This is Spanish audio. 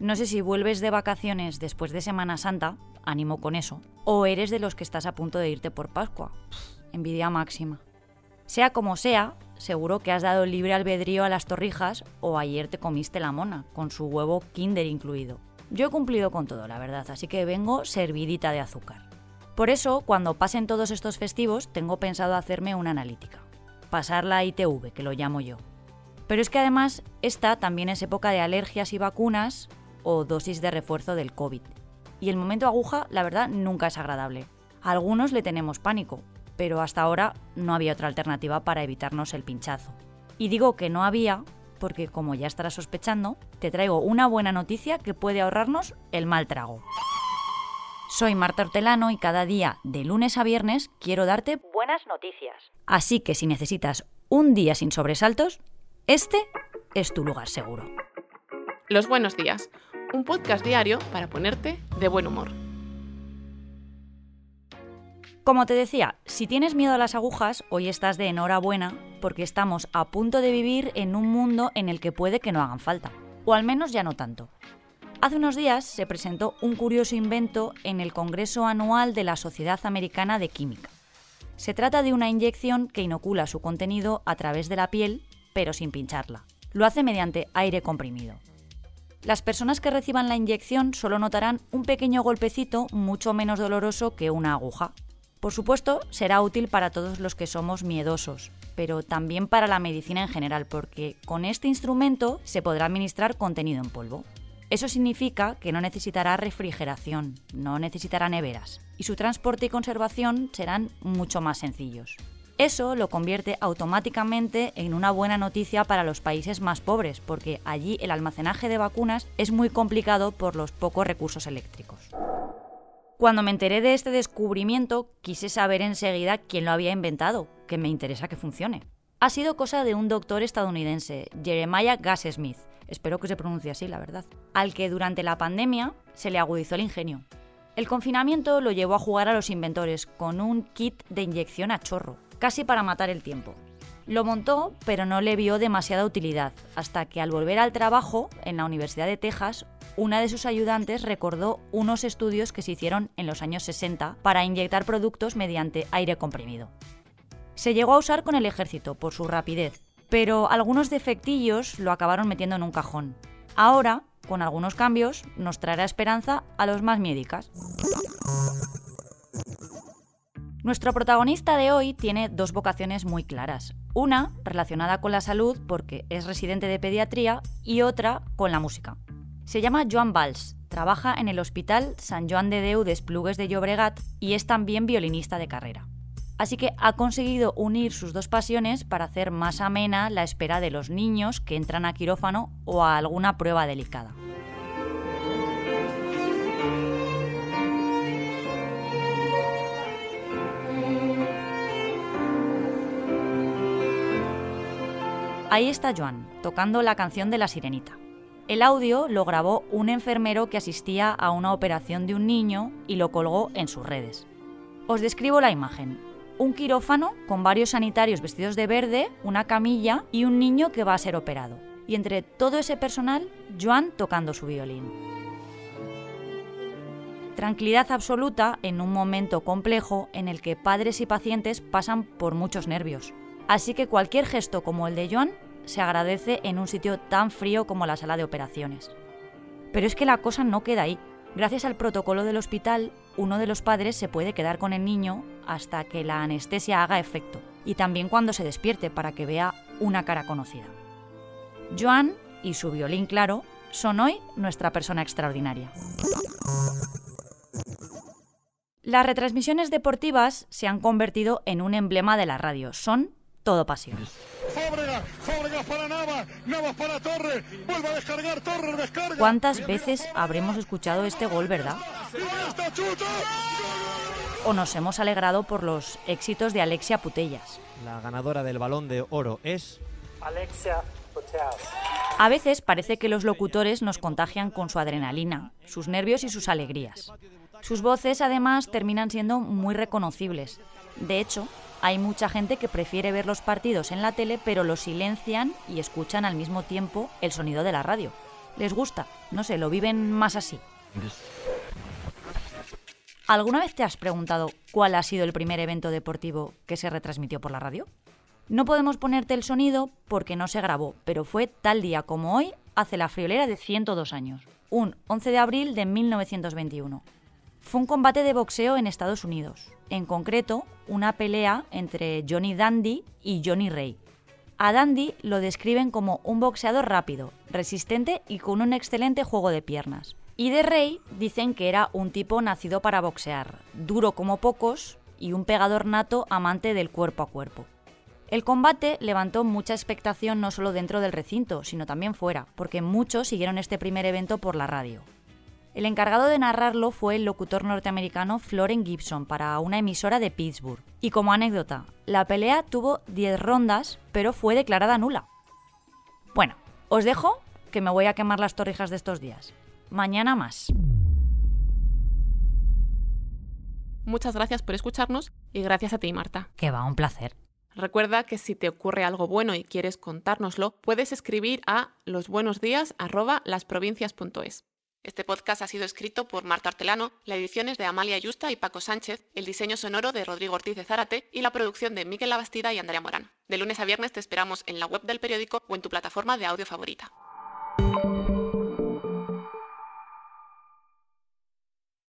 No sé si vuelves de vacaciones después de Semana Santa, ánimo con eso, o eres de los que estás a punto de irte por Pascua. envidia máxima. Sea como sea, seguro que has dado libre albedrío a las torrijas o ayer te comiste la mona, con su huevo Kinder incluido. Yo he cumplido con todo, la verdad, así que vengo servidita de azúcar. Por eso, cuando pasen todos estos festivos, tengo pensado hacerme una analítica. Pasar la ITV, que lo llamo yo. Pero es que además, esta también es época de alergias y vacunas o dosis de refuerzo del COVID. Y el momento aguja, la verdad, nunca es agradable. A algunos le tenemos pánico, pero hasta ahora no había otra alternativa para evitarnos el pinchazo. Y digo que no había porque, como ya estarás sospechando, te traigo una buena noticia que puede ahorrarnos el mal trago. Soy Marta Hortelano y cada día, de lunes a viernes, quiero darte buenas noticias. Así que si necesitas un día sin sobresaltos, este es tu lugar seguro. Los buenos días, un podcast diario para ponerte de buen humor. Como te decía, si tienes miedo a las agujas, hoy estás de enhorabuena porque estamos a punto de vivir en un mundo en el que puede que no hagan falta, o al menos ya no tanto. Hace unos días se presentó un curioso invento en el Congreso Anual de la Sociedad Americana de Química. Se trata de una inyección que inocula su contenido a través de la piel, pero sin pincharla. Lo hace mediante aire comprimido. Las personas que reciban la inyección solo notarán un pequeño golpecito mucho menos doloroso que una aguja, por supuesto, será útil para todos los que somos miedosos, pero también para la medicina en general, porque con este instrumento se podrá administrar contenido en polvo. Eso significa que no necesitará refrigeración, no necesitará neveras, y su transporte y conservación serán mucho más sencillos. Eso lo convierte automáticamente en una buena noticia para los países más pobres, porque allí el almacenaje de vacunas es muy complicado por los pocos recursos eléctricos. Cuando me enteré de este descubrimiento, quise saber enseguida quién lo había inventado, que me interesa que funcione. Ha sido cosa de un doctor estadounidense, Jeremiah Gas Smith, espero que se pronuncie así, la verdad, al que durante la pandemia se le agudizó el ingenio. El confinamiento lo llevó a jugar a los inventores con un kit de inyección a chorro, casi para matar el tiempo. Lo montó, pero no le vio demasiada utilidad, hasta que al volver al trabajo en la Universidad de Texas, una de sus ayudantes recordó unos estudios que se hicieron en los años 60 para inyectar productos mediante aire comprimido. Se llegó a usar con el ejército por su rapidez, pero algunos defectillos lo acabaron metiendo en un cajón. Ahora, con algunos cambios, nos traerá esperanza a los más médicas. Nuestro protagonista de hoy tiene dos vocaciones muy claras. Una relacionada con la salud porque es residente de pediatría y otra con la música. Se llama Joan Valls, trabaja en el Hospital San Joan de Déu de de Llobregat y es también violinista de carrera. Así que ha conseguido unir sus dos pasiones para hacer más amena la espera de los niños que entran a quirófano o a alguna prueba delicada. Ahí está Joan, tocando la canción de la sirenita. El audio lo grabó un enfermero que asistía a una operación de un niño y lo colgó en sus redes. Os describo la imagen. Un quirófano con varios sanitarios vestidos de verde, una camilla y un niño que va a ser operado. Y entre todo ese personal, Joan tocando su violín. Tranquilidad absoluta en un momento complejo en el que padres y pacientes pasan por muchos nervios. Así que cualquier gesto como el de Joan se agradece en un sitio tan frío como la sala de operaciones. Pero es que la cosa no queda ahí. Gracias al protocolo del hospital, uno de los padres se puede quedar con el niño hasta que la anestesia haga efecto y también cuando se despierte para que vea una cara conocida. Joan y su violín claro son hoy nuestra persona extraordinaria. Las retransmisiones deportivas se han convertido en un emblema de la radio. Son todo pasión. ¿Cuántas veces habremos escuchado este gol, verdad? O nos hemos alegrado por los éxitos de Alexia Putellas. La ganadora del balón de oro es... Alexia Putellas. A veces parece que los locutores nos contagian con su adrenalina, sus nervios y sus alegrías. Sus voces además terminan siendo muy reconocibles. De hecho, Hay mucha gente que prefiere ver los partidos en la tele, pero los silencian y escuchan al mismo tiempo el sonido de la radio. Les gusta, no sé, lo viven más así. ¿Alguna vez te has preguntado cuál ha sido el primer evento deportivo que se retransmitió por la radio? No podemos ponerte el sonido porque no se grabó, pero fue tal día como hoy, hace la friolera de 102 años, un 11 de abril de 1921. Fue un combate de boxeo en Estados Unidos, en concreto una pelea entre Johnny Dandy y Johnny Ray. A Dandy lo describen como un boxeador rápido, resistente y con un excelente juego de piernas. Y de Ray dicen que era un tipo nacido para boxear, duro como pocos y un pegador nato amante del cuerpo a cuerpo. El combate levantó mucha expectación no solo dentro del recinto, sino también fuera, porque muchos siguieron este primer evento por la radio. El encargado de narrarlo fue el locutor norteamericano Floren Gibson para una emisora de Pittsburgh. Y como anécdota, la pelea tuvo 10 rondas, pero fue declarada nula. Bueno, os dejo, que me voy a quemar las torrijas de estos días. Mañana más. Muchas gracias por escucharnos y gracias a ti, Marta. Que va, un placer. Recuerda que si te ocurre algo bueno y quieres contárnoslo, puedes escribir a losbuenosdías@lasprovincias.es. Este podcast ha sido escrito por Marta Hortelano, la edición es de Amalia Yusta y Paco Sánchez, el diseño sonoro de Rodrigo Ortiz de Zárate y la producción de Miquel Labastida y Andrea Morán. De lunes a viernes te esperamos en la web del periódico o en tu plataforma de audio favorita.